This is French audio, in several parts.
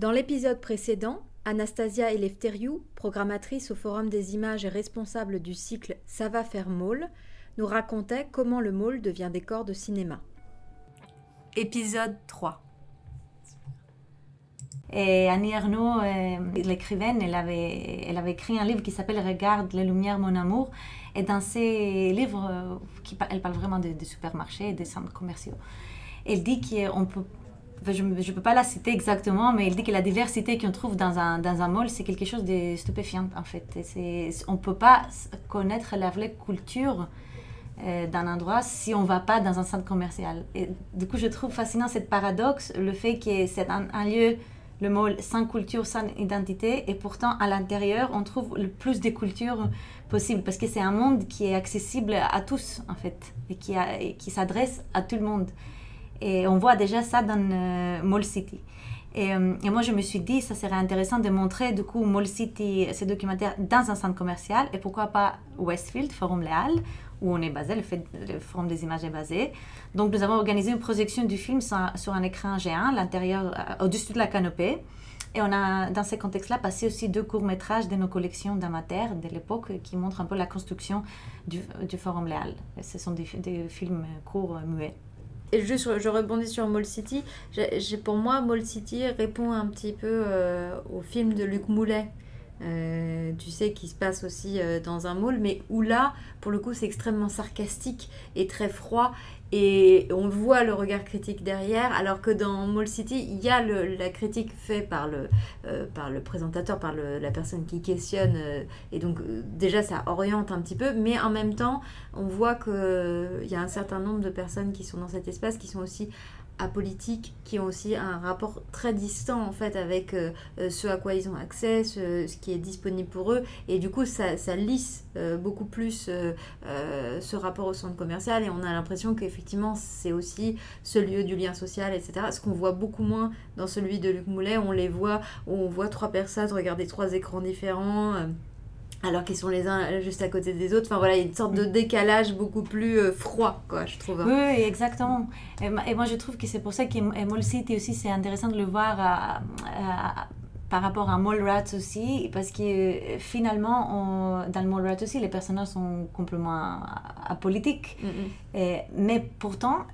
Dans l'épisode précédent, Anastasia Eleftheriou, programmatrice au Forum des images et responsable du cycle Ça va faire môle, nous racontait comment le môle devient décor de cinéma. Épisode 3 et Annie Ernaux, euh, l'écrivaine, elle avait, elle avait écrit un livre qui s'appelle Regarde les lumières, mon amour. Et dans ces livres, euh, elle parle vraiment des de supermarchés et des centres commerciaux. Elle dit qu'on peut je ne peux pas la citer exactement, mais elle dit que la diversité qu'on trouve dans un, dans un mall, c'est quelque chose de stupéfiant, en fait. on ne peut pas connaître la vraie culture euh, d'un endroit si on ne va pas dans un centre commercial. Du coup, je trouve fascinant cette paradoxe, le fait que c'est un, lieu, le mall, sans culture, sans identité, et pourtant, à l'intérieur, on trouve le plus de cultures possible, parce que c'est un monde qui est accessible à tous, en fait, et qui s'adresse à tout le monde. Et on voit déjà ça dans euh, Mall City. Euh, et, moi, je me suis dit, ça serait intéressant de montrer du coup Mall City, ce documentaire, dans un centre commercial et pourquoi pas Westfield, Forum Léal, où on est basé, le, Forum des images est basé. Donc, nous avons organisé une projection du film sur, un écran géant, l'intérieur, euh, au-dessus de la canopée. Et on a, dans ce contexte-là, passé aussi deux courts-métrages de nos collections d'amateurs de l'époque qui montrent un peu la construction du, Forum Léal. Ce sont des films courts, muets. Et juste, je rebondis sur Mall City. Pour moi, Mall City répond un petit peu euh, au film de Luc Moulet. Euh, tu sais, qui se passe aussi euh, dans un mall, mais où là, pour le coup, c'est extrêmement sarcastique et très froid. Et on voit le regard critique derrière, alors que dans Mall City, il y a la critique faite par le, euh, par le présentateur, par la personne qui questionne. Et donc, déjà, ça oriente un petit peu. Mais en même temps, on voit qu'il y a un certain nombre de personnes qui sont dans cet espace qui sont aussi apolitiques qui ont aussi un rapport très distant en fait avec euh, euh, ce à quoi ils ont accès, ce, qui est disponible pour eux. Et du coup ça, lisse euh, beaucoup plus ce rapport au centre commercial. Et on a l'impression qu'effectivement c'est aussi ce lieu du lien social etc. Ce qu'on voit beaucoup moins dans celui de Luc Moulet, on les voit, on voit trois personnes regarder trois écrans différents alors qu'ils sont les uns juste à côté des autres. Enfin voilà, il y a une sorte de décalage beaucoup plus euh, froid, quoi, je trouve. Oui, exactement. Et, moi, je trouve que c'est pour ça que Mall City aussi, c'est intéressant de le voir par rapport à Mall Rat aussi, parce que euh, finalement, dans le Mall Rat aussi, les personnages sont complètement apolitiques. et, mais pourtant,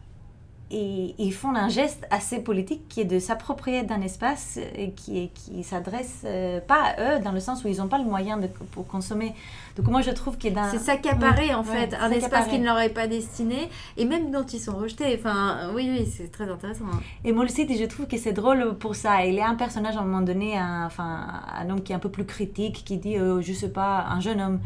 et ils font un geste assez politique qui est de s'approprier d'un espace et qui, qui s'adresse euh, pas à eux dans le sens où ils n'ont pas le moyen de pour consommer. Donc moi je trouve qu'il C'est s'accaparer en fait, un espace qui ne leur est pas destiné et même dont ils sont rejetés. Enfin oui, oui, c'est très intéressant. Hein. Et moi aussi je trouve que c'est drôle pour ça. Il y a un personnage à un moment donné, un, enfin, un homme qui est un peu plus critique, qui dit, euh, je sais pas, un jeune homme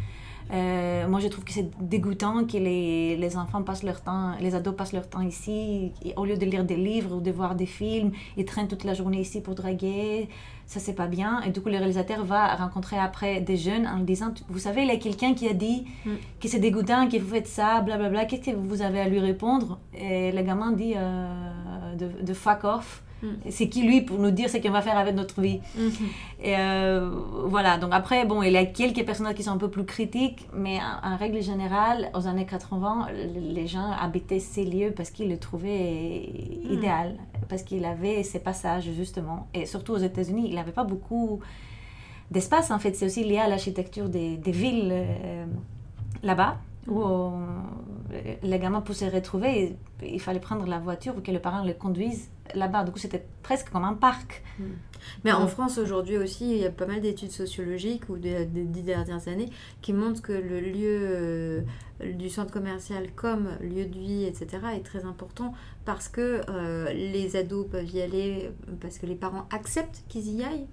euh, moi, je trouve que c'est dégoûtant que les, les, enfants passent leur temps, les ados passent leur temps ici, au lieu de lire des livres ou de voir des films, ils traînent toute la journée ici pour draguer. Ça, c'est pas bien. Et du coup, le réalisateur va rencontrer après des jeunes en disant Vous savez, il y a quelqu'un qui a dit mm. que c'est dégoûtant, que vous faites ça, blablabla. Qu'est-ce que vous avez à lui répondre? Et le gamin dit euh, de, de fuck off. Mm. C'est qui lui pour nous dire ce qu'on va faire avec notre vie mm-hmm. Et euh, voilà, donc après, bon, il y a quelques personnages qui sont un peu plus critiques, mais en, règle générale, aux années 80, les gens habitaient ces lieux parce qu'ils le trouvaient mm. idéal, parce qu'il avait ces passages justement. Et surtout aux États-Unis, il n'avait pas beaucoup d'espace en fait. C'est aussi lié à l'architecture des, des, villes euh, là-bas où les gamins pour se retrouver, il fallait prendre la voiture ou que les parents les conduisent là-bas. Du coup, c'était presque comme un parc. Hmm. Mais en France, aujourd'hui aussi, il y a pas mal d'études sociologiques ou des, dix dernières années qui montrent que le lieu euh, du centre commercial comme lieu de vie, etc., est très important parce que euh, les ados peuvent y aller, parce que les parents acceptent qu'ils y aillent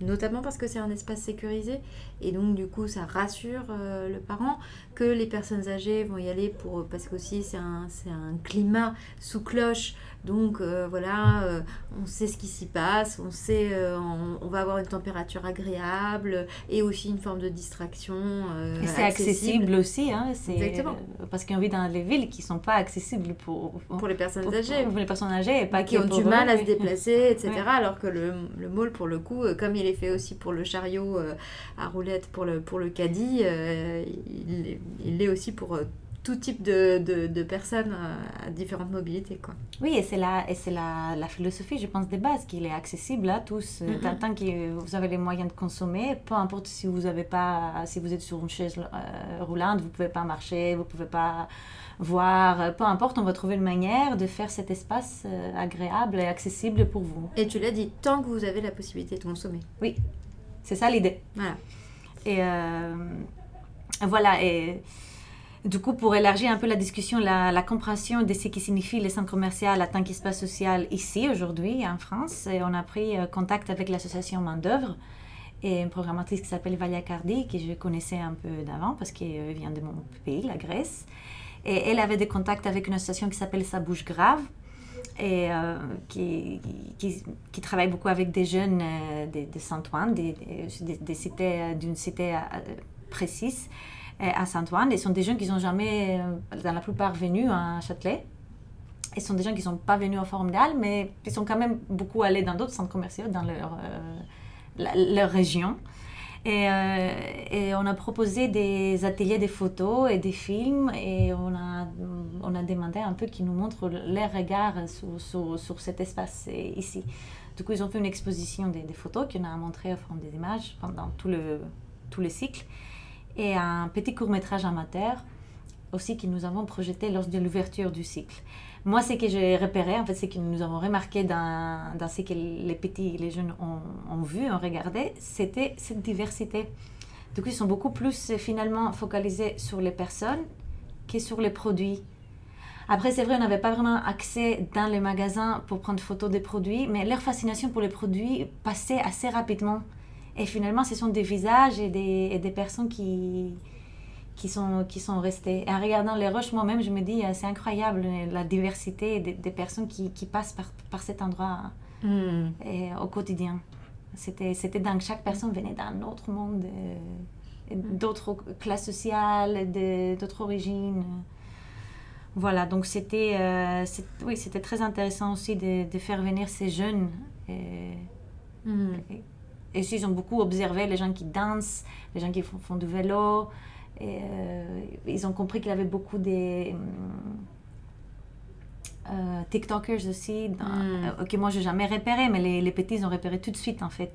notamment parce que c'est un espace sécurisé et donc du coup ça rassure euh, le parent que les personnes âgées vont y aller pour parce qu'aussi c'est un, un climat sous cloche donc euh, voilà, euh, on sait ce qui s'y passe, on sait, euh, on, va avoir une température agréable et aussi une forme de distraction. et c'est accessible. aussi, hein, Exactement. parce qu'on vit dans des villes qui ne sont pas accessibles pour, pour, les personnes âgées. Pour les personnes âgées et pas qui ont du mal à se déplacer, etc. Alors que le, le mall, pour le coup, comme il est fait aussi pour le chariot à pour le, pour le caddie, il l'est aussi pour tout type de, de, personnes à différentes mobilités. Quoi. Oui, et c'est la, et c'est la, la, philosophie, je pense, des bases, qu'il est accessible à tous. Mm Tant que vous avez les moyens de consommer, peu importe si vous, avez pas, si vous êtes sur une chaise roulante, vous ne pouvez pas marcher, vous ne pouvez pas voir, peu importe, on va trouver une manière de faire cet espace agréable et accessible pour vous. Et tu l'as dit, tant que vous avez la possibilité de consommer. Oui, c'est ça l'idée. Voilà. Et voilà, et du coup, pour élargir un peu la discussion, la, compréhension de ce qui signifie le centre commercial en tant qu'espace social ici, aujourd'hui, en France, on a pris euh, contact avec l'association Main d'œuvre et une programmatrice qui s'appelle Valia Cardi, que je connaissais un peu d'avant parce qu'elle vient de mon pays, la Grèce. Et elle avait des contacts avec une association qui s'appelle Sa bouche grave et euh, qui, qui, travaille beaucoup avec des jeunes euh, de, Saint-Ouen, des, des, cités, d'une cité précise à Saint-Ouen. Et sont des gens qui sont jamais, euh, dans la plupart, venus à Châtelet. Et sont des gens qui ne sont pas venus au Forum d'Al, mais qui sont quand même beaucoup allés dans d'autres centres commerciaux dans leur, euh, leur région. Et, euh, et, on a proposé des ateliers de photos et des films et on a, on a demandé un peu qu'ils nous montrent leur regard sur, sur, sur, cet espace ici. Du coup, ils ont fait une exposition des, photos qu'on a montré au Forum des images pendant tout le, tout le cycle et un petit court-métrage amateur aussi que nous avons projeté lors de l'ouverture du cycle. Moi, ce que j'ai repéré, en fait, c'est que nous avons remarqué dans, dans ce que les petits et les jeunes ont, vu, ont regardé, c'était cette diversité. Du coup, ils sont beaucoup plus finalement focalisés sur les personnes que sur les produits. Après, c'est vrai, on n'avait pas vraiment accès dans les magasins pour prendre photo des produits, mais leur fascination pour les produits passait assez rapidement. Et finalement, ce sont des visages et des, et des personnes qui, qui, sont, qui sont restées. Et en regardant les roches, moi-même, je me dis, euh, c'est incroyable la diversité des, des personnes qui, qui, passent par, par cet endroit hmm. et, au quotidien. C'était, c'était dingue. Chaque personne venait d'un autre monde, euh, hmm. d'autres classes sociales, d'autres origines. Voilà, donc c'était, euh, oui, c'était très intéressant aussi de, de, faire venir ces jeunes. Et, hmm. Et ils ont beaucoup observé les gens qui dansent, les gens qui font, du vélo. Et, euh, ils ont compris qu'il y avait beaucoup de euh, TikTokers aussi, dans, euh, que moi je n'ai jamais repéré, mais les, les, petits ils ont repéré tout de suite en fait.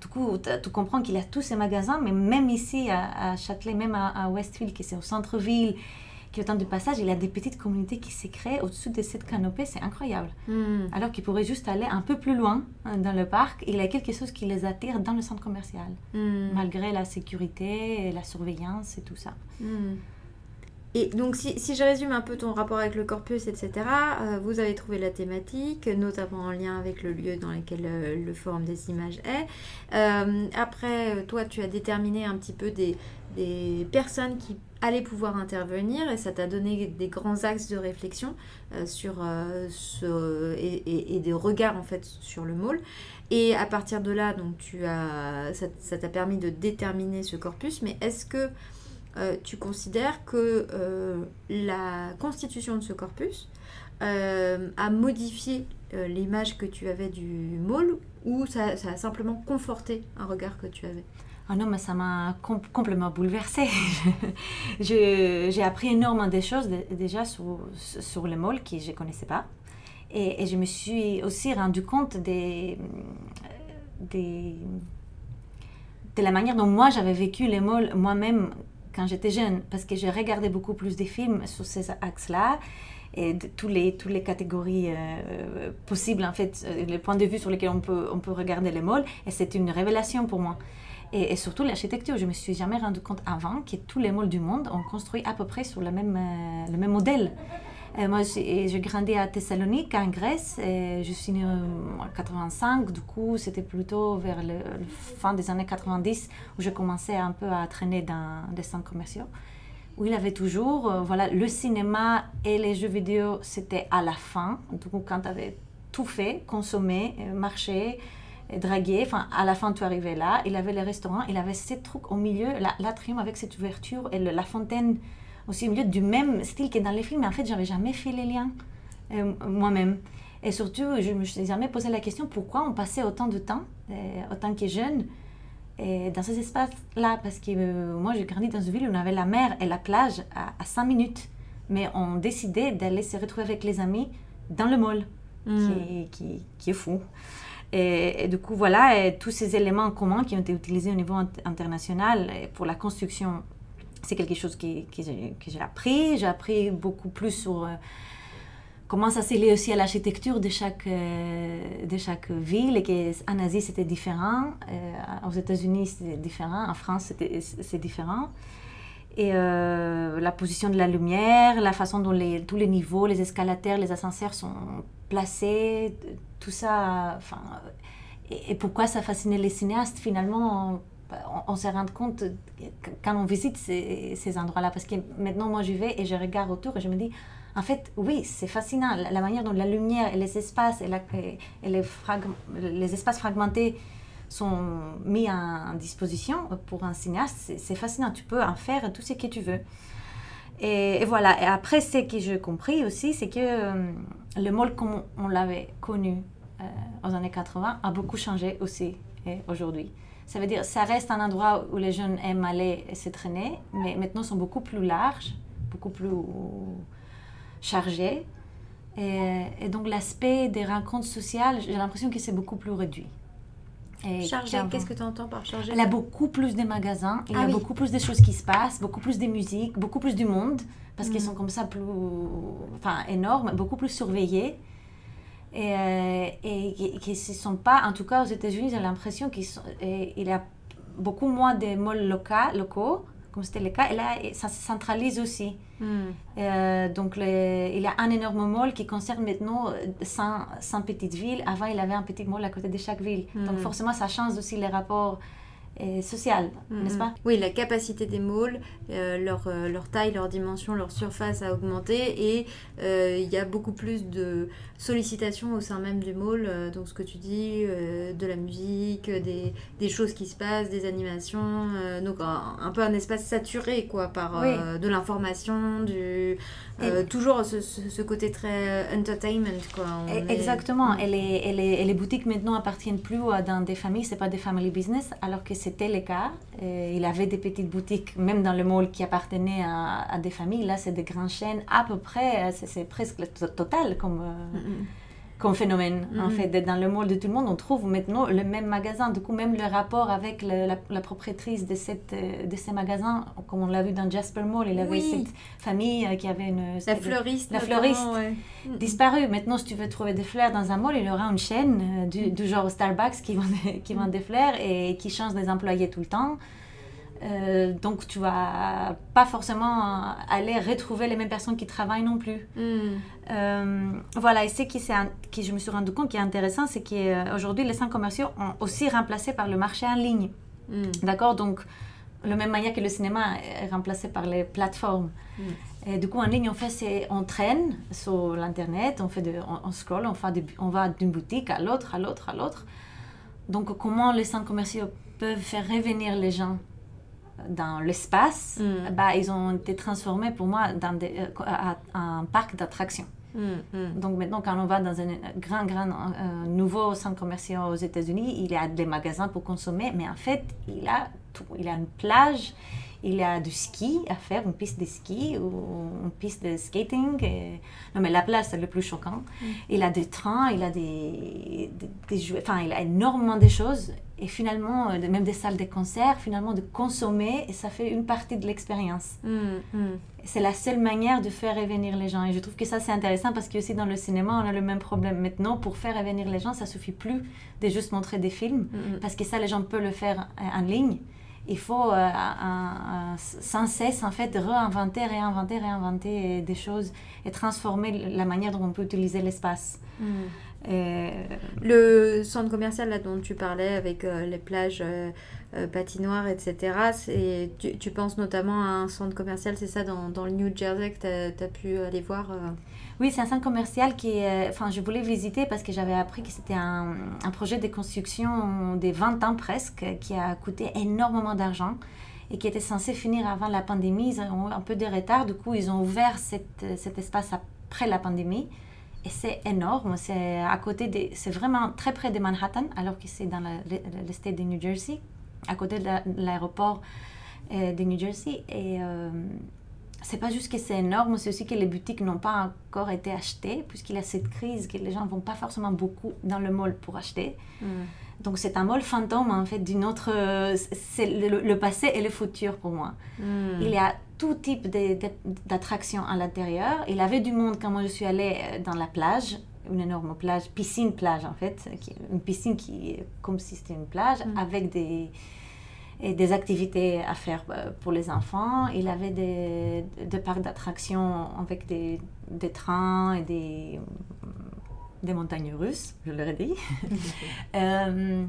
Du coup, tu comprends qu'il y a tous ces magasins, mais même ici à, Châtelet, même à, à Westfield, qui c'est au centre-ville, qui autant de passage, il y a des petites communautés qui se créent au-dessus de cette canopée, c'est incroyable. Hmm. Alors qu'ils pourraient juste aller un peu plus loin hein, dans le parc, il y a quelque chose qui les attire dans le centre commercial, hmm. malgré la sécurité, la surveillance et tout ça. Hmm. Et donc, si, si, je résume un peu ton rapport avec le corpus, etc., euh, vous avez trouvé la thématique, notamment en lien avec le lieu dans lequel euh, le forum des images est. Euh, après, toi, tu as déterminé un petit peu des, des personnes qui allaient pouvoir intervenir et ça t'a donné des grands axes de réflexion sur ce, et, des regards en fait sur le môle. Et à partir de là, donc tu as, ça t'a permis de déterminer ce corpus. Mais est-ce que euh, tu considères que euh, la constitution de ce corpus euh, a modifié l'image que tu avais du môle ou ça, a simplement conforté un regard que tu avais? Ah non, mais ça m'a complètement bouleversée. J'ai appris énormément de choses déjà sur, sur le môle que je ne connaissais pas. Et, je me suis aussi rendu compte des, des, de la manière dont moi j'avais vécu les môles moi-même quand j'étais jeune, parce que j'ai regardé beaucoup plus de films sur ces axes-là et tous les, toutes les catégories euh, possibles, en fait, euh, les points de vue sur lesquels on peut, on peut regarder les malls. Et c'est une révélation pour moi. Et, surtout l'architecture, je me suis jamais rendu compte avant que tous les malls du monde ont construit à peu près sur le même, euh, le même modèle. Euh, moi, j'ai grandi à Thessalonique, en Grèce. Et je suis née en 85. Du coup, c'était plutôt vers le, fin des années 90 où j'ai commencé un peu à traîner dans des centres commerciaux. Où il avait toujours, euh, voilà, le cinéma et les jeux vidéo, c'était à la fin. Du coup, quand tu avais tout fait, consommé, euh, marché, dragué, enfin, à la fin, tu arrivais là. Il avait les restaurants, il avait ces trucs au milieu, l'atrium avec cette ouverture et la fontaine aussi au milieu du même style que dans les films. Mais en fait, j'avais jamais fait les liens euh, moi-même. Et surtout, je me suis jamais posé la question pourquoi on passait autant de temps, euh, autant que jeune, et dans ces espaces-là? Parce que euh, moi, j'ai grandi dans une ville où on avait la mer et la plage à, à 5 minutes. mais ont décidé d'aller se retrouver avec les amis dans le mall, Mm. qui, qui, qui est fou. Et, et du coup, voilà, et tous ces éléments communs qui ont été utilisés au niveau int- international pour la construction, c'est quelque chose que j'ai appris. J'ai appris beaucoup plus sur euh, comment ça s'est lié aussi à l'architecture de chaque, euh, de chaque ville. Et qu'en Asie, c'était différent. euh, aux États-Unis, c'était différent. En France, c'est différent. Et la position de la lumière, la façon dont les, tous les niveaux, les escalators, les ascenseurs sont placés, tout ça. Et pourquoi ça fascinait les cinéastes finalement on, se rend compte quand on visite ces, endroits-là. Parce que maintenant, moi, je vais et je regarde autour et je me dis, en fait, oui, c'est fascinant. La, manière dont la lumière et les espaces et, et- les, les espaces fragmentés sont mis en, disposition pour un cinéaste, c'est- fascinant. Tu peux en faire tout ce que tu veux. Et, voilà. Et après, ce que j'ai compris aussi, c'est que euh, le mall comme on l'avait connu euh, aux années 80 a beaucoup changé aussi aujourd'hui. Ça veut dire, ça reste un endroit où les jeunes aiment aller et se traîner, mais maintenant sont beaucoup plus larges, beaucoup plus chargés. Et, et donc l'aspect des rencontres sociales, j'ai l'impression que c'est beaucoup plus réduit. Et Chargé, qu'est-ce que tu entends par chargé? Il y a beaucoup plus de magasins, il y Ah a oui. beaucoup plus de choses qui se passent, beaucoup plus de musique, beaucoup plus du monde, parce qu'ils Mhm. sont comme ça plus, enfin, énormes, beaucoup plus surveillés. Et, euh, et qui- qui ne sont pas, en tout cas aux États-Unis, j'ai l'impression qu'il y a beaucoup moins de malls locaux, locaux comme c'était le cas, et là, ça se centralise aussi. Hmm. Euh, donc, le- il y a un énorme mall qui concerne maintenant euh, 100, 100 petites villes. Avant, il y avait un petit mall à côté de chaque ville. Donc, Mhm. forcément, ça change aussi les rapports euh, sociaux, n'est-ce Mhm. pas? Oui, la capacité des malls, euh, leur, euh, leur taille, leur dimension, leur surface a augmenté et euh, il y a beaucoup plus de sollicitations au sein même du mall. euh, donc ce que tu dis, de la musique, des, des choses qui se passent, des animations. donc un, un peu un espace saturé quoi, par de l'information, du... toujours ce, côté très entertainment. Quoi. On Et- est- Exactement. Mm. Et, les, et, les, et les boutiques maintenant appartiennent plus à dans des familles, c'est pas des family business, alors que c'était le cas. Euh, il avait des petites boutiques, même dans le mall, qui appartenaient à, des familles. Là, c'est des grandes chaînes, à peu près, euh, c'est presque total comme, euh, Mhm. Comme phénomène. En Mhm. fait, dans le mall de tout le monde, on trouve maintenant le même magasin. Du coup, même le rapport avec le- la, la propriétrice de, cette, euh, de ces magasins, comme on l'a vu dans Jasper Mall, il avait Oui. cette famille euh, qui avait une... La fleuriste. La fleuriste. ouais. Mhm. disparu. Maintenant, si tu veux trouver des fleurs dans un mall, il y aura une chaîne euh, du, du genre Starbucks qui vend, qui vend des fleurs et qui change des employés tout le temps. Euh, donc, tu vas pas forcément aller retrouver les mêmes personnes qui travaillent non plus. Mhm. Euh, voilà, et ce qui, qui je me suis rendu compte qui est intéressant, c'est qu'aujourd'hui, les centres commerciaux ont aussi remplacé par le marché en ligne. Mhm. D'accord? Donc, de la même manière que le cinéma est remplacé par les plateformes. Mm. Et du coup, en ligne, on fait, c'est, on traîne sur l'internet, on fait, de, on, on scroll, on, fait des- on va d'une boutique à l'autre, à l'autre, à l'autre. Donc, comment les centres commerciaux peuvent faire revenir les gens? Dans l'espace Mm. bah, ils ont été transformés pour moi dans des, euh, à- à un parc d'attractions. Mhm. Mhm. Donc maintenant, quand on va dans un grand, grand euh, nouveau centre commercial aux États-Unis, il y a des magasins pour consommer, mais en fait, il a tout. Il y a une plage, il y a du ski à faire, une piste de ski ou une piste de skating. et- Non, mais la plage, c'est le plus choquant. Il a des trains, il a des, des, des jouets, enfin, il a énormément de choses. Et finalement, euh, même des salles de concert, finalement, de consommer, et ça fait une partie de l'expérience. Mhm. Mhm. C'est la seule manière de faire revenir les gens. Et je trouve que ça, c'est intéressant parce que aussi dans le cinéma, on a le même problème. Maintenant, pour faire revenir les gens, ça suffit plus de juste montrer des films. Mhm. Parce que ça, les gens peuvent le faire euh, en ligne. Il faut euh, un- un- sans cesse, en fait, réinventer, réinventer, réinventer des choses et transformer la manière dont on peut utiliser l'espace. Mhm. Et- Le centre commercial là, dont tu parlais avec euh, les plages euh, euh, patinoires, etc., c'est, tu, tu penses notamment à un centre commercial, c'est ça, dans, dans le New Jersey que tu as pu aller voir euh, Oui, c'est un centre commercial qui est... Enfin, je voulais visiter parce que j'avais appris que c'était un, un projet de construction de 20 ans presque, qui a coûté énormément d'argent et qui était censé finir avant la pandémie. Ils ont un peu de retard, du coup, ils ont ouvert cet espace après la pandémie. Et c'est énorme, c'est à côté des... C'est vraiment très près de Manhattan, alors que c'est dans l'estate de New Jersey, à côté de la- l'aéroport euh, de New Jersey. Et... euh, c'est pas juste que c'est énorme, c'est aussi que les boutiques n'ont pas encore été achetées, puisqu'il y a cette crise que les gens vont pas forcément beaucoup dans le mall pour acheter. Mm. Donc c'est un mall fantôme en fait d'une autre. C'est le, le passé et le futur pour moi. Mm. Il y a tout type d'attractions à l'intérieur. Il y avait du monde quand moi je suis allée euh, dans la plage, une énorme plage, piscine plage en fait, qui- une piscine qui est comme si c'était une plage Mm. avec des et des activités à faire euh, pour les enfants. Il avait des, des parcs d'attractions avec des, des trains et des, des montagnes russes, je l'aurais dit. Euh,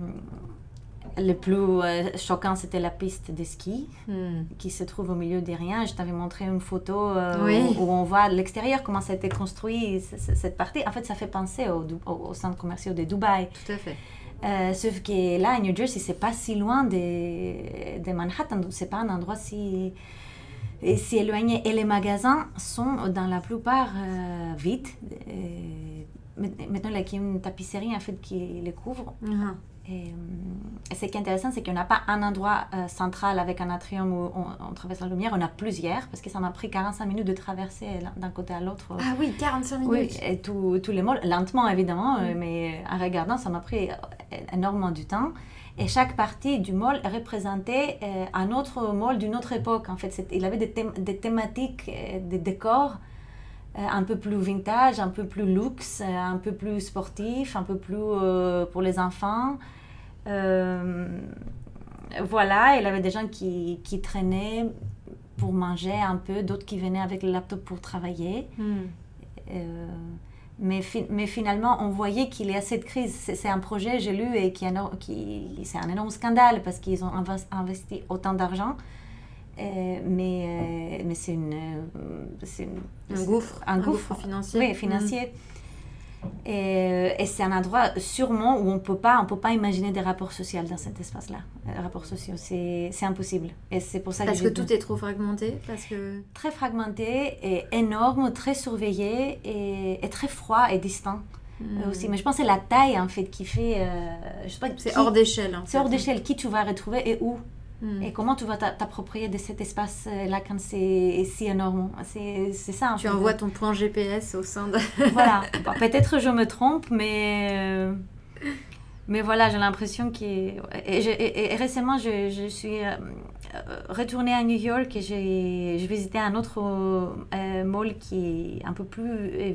le plus euh, choquant, c'était la piste de ski Mm. qui se trouve au milieu des rien. Je t'avais montré une photo euh, Oui. où, où on voit l'extérieur, comment ça a été construit, cette partie. En fait, ça fait penser au, Dou- au, au centre commercial de Dubaï. Tout à fait. Euh, sauf que là, à New Jersey, c'est pas si loin de, de Manhattan, donc c'est pas un endroit si, si éloigné. Et les magasins sont dans la plupart vides. Maintenant, là, il y a une tapisserie en fait qui les couvre. Ah. Et, euh, et ce qui est intéressant, c'est qu'on n'a pas un endroit euh, central avec un atrium où on, on traverse la lumière, on a plusieurs, parce que ça m'a pris 45 minutes de traverser d'un côté à l'autre. Ah oui, 45 Oui, minutes. et tous les malls, lentement évidemment, euh, mais en regardant, ça m'a pris énormément du temps. Et chaque partie du mall représentait euh, un autre mall d'une autre époque. En fait, il avait des, thém- des thématiques, des décors un peu plus vintage, un peu plus luxe, euh, un peu plus sportif, un peu plus euh, pour les enfants. Euh, voilà, il y avait des gens qui, qui traînaient pour manger un peu, d'autres qui venaient avec le laptop pour travailler. Mm. Euh, mais, fi- mais finalement, on voyait qu'il y a cette crise. C'est un projet, j'ai lu, et qui, qui c'est un énorme scandale parce qu'ils ont inves- investi autant d'argent. Euh, mais euh, mais c'est une, euh, une- Un gouffre. Un gouffre. financier. oui, financier. Et, et c'est un endroit sûrement où on peut pas, on peut pas imaginer des rapports sociaux dans cet espace-là. Rapports sociaux, c'est c'est impossible. Et c'est pour ça Parce que, tout est trop fragmenté. Parce que. très fragmenté et énorme, très surveillé et, et très froid et distant Mm. euh, aussi. Mais je pense que c'est la taille en fait qui fait. euh, je sais pas. C'est hors d'échelle. C'est hors d'échelle. Qui tu vas retrouver et où? Mm. et comment tu vas t'a- t'approprier de cet espace-là quand c'est si énorme? C'est ça. Tu envoies ton point GPS au sein de. Voilà. Peut-être je me trompe, mais. Mais voilà, j'ai l'impression que... Et, je- et- et récemment, je, je suis euh, euh, retournée à New York et j'ai visité un autre euh, mall qui est un peu plus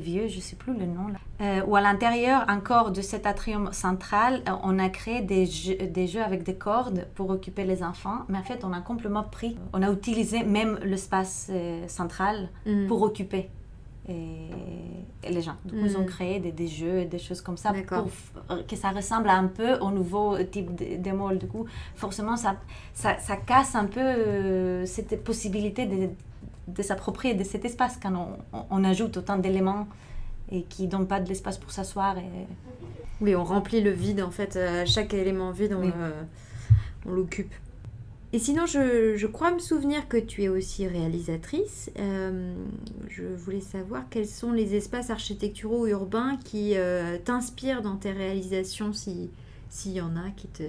vieux, je ne sais plus le nom, là, euh, où à l'intérieur encore de cet atrium central, on a créé des jeux, des jeux avec des cordes pour occuper les enfants. Mais en fait, on a complètement pris, on a utilisé même l'espace euh, central Mm. pour occuper et, et les gens. Du coup, ils ont Mhm. créé des, des jeux et des choses comme ça pour f- que ça ressemble un peu au nouveau type mall. Du coup, forcément, ça, ça, ça casse un peu euh, cette possibilité de, de s'approprier de cet espace quand on, on- on ajoute autant d'éléments et qui ne donnent pas de l'espace pour s'asseoir. Et... Oui, on remplit le vide en fait. euh, chaque élément vide, on Oui. l'occupe. Et sinon, je, crois me souvenir que tu es aussi réalisatrice. Euh, je voulais savoir quels sont les espaces architecturaux ou urbains qui euh, t'inspirent dans tes réalisations, si- s'il y en a qui te,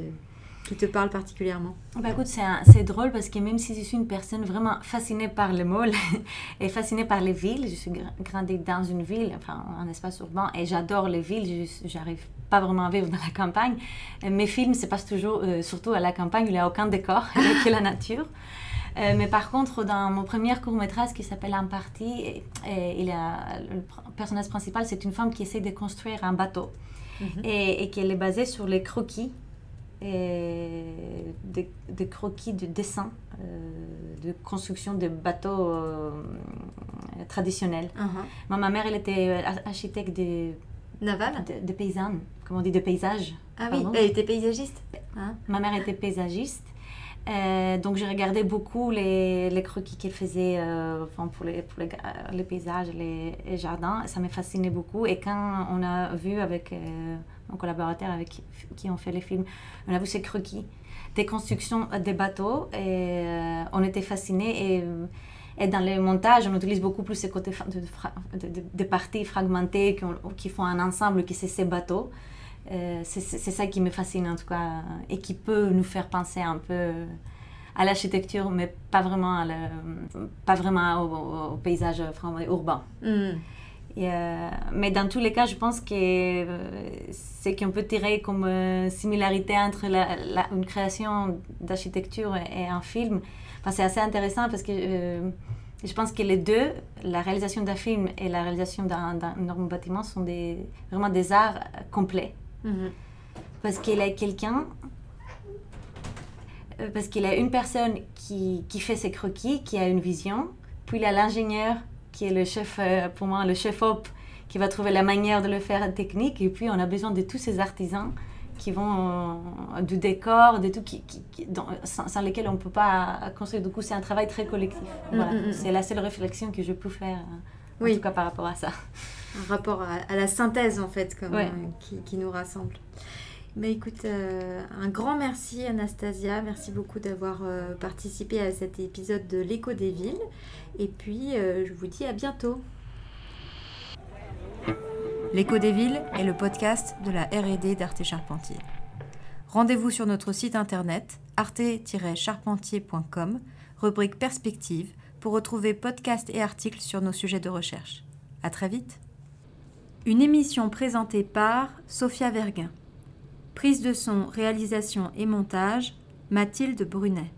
qui te parlent particulièrement. Bah écoute, c'est drôle parce que même si je suis une personne vraiment fascinée par le mall et fascinée par les villes, je suis gra- grandie dans une ville, enfin un espace urbain, et j'adore les villes, j'arrive pas vraiment à vivre dans la campagne. Mes films se passent toujours, euh, surtout à la campagne, il n'y a aucun décor, il n'y a que la nature. Euh, mais par contre, dans mon premier court métrage qui s'appelle Un parti, et, et il a, le personnage principal, c'est une femme qui essaie de construire un bateau et, et qu'elle est basée sur les croquis, et des, des croquis de dessin, euh, de construction de bateaux euh, traditionnels. Moi, ma mère, elle était architecte de, Naval? de, de paysanne, comment on dit, de paysage. Ah oui, elle était paysagiste Hein? Ma mère était paysagiste. Euh, donc, j'ai regardé beaucoup les, les croquis qu'elle faisait euh, enfin, pour, les, pour les, ga- les paysages, les, les jardins. Ça me fascinait beaucoup. Et quand on a vu avec euh, mon collaborateur avec qui, qui on fait les films, on a vu ces croquis des constructions des bateaux et euh, on était fascinés. Et, euh, et dans le montage, on utilise beaucoup plus ces côtés de, de, de- de parties fragmentées qui, ont- qui font un ensemble, qui c'est ces bateaux. Euh, c'est ça qui me fascine en tout cas et qui peut nous faire penser un peu à l'architecture, mais pas vraiment, à pas vraiment au, paysage urbain. Hmm. Euh, mais dans tous les cas, je pense que ce qu'on peut tirer comme euh, similarité entre une création d'architecture et, un film, c'est assez intéressant parce que je pense que les deux, la réalisation d'un film et la réalisation d'un énorme bâtiment, sont des, vraiment des arts complets. Mhm. Parce qu'il a quelqu'un, parce qu'il a une personne qui, qui fait ses croquis, qui a une vision, puis il a l'ingénieur qui est le chef, euh, pour moi, le chef op, qui va trouver la manière de le faire technique. Et puis, on a besoin de tous ces artisans qui vont euh, du décor, de tout, qui, sans, lesquels on ne peut pas construire. Du coup, c'est un travail très collectif. Mm, voilà. Mm, mm. C'est la seule réflexion que je peux faire, euh, en tout cas par rapport à ça. Un rapport à, la synthèse, en fait, comme, qui, qui, nous rassemble. Mais écoute, un grand merci Anastasia, merci beaucoup d'avoir participé à cet épisode de l'écho des villes. Et puis, euh, je vous dis à bientôt. L'écho des villes est le podcast de la RD d'Arte Charpentier. Rendez-vous sur notre site internet arte-charpentier.com, rubrique perspective, pour retrouver podcasts et articles sur nos sujets de recherche. À très vite. Une émission présentée par Sophia Verguin. Prise de son, réalisation et montage, Mathilde Brunet.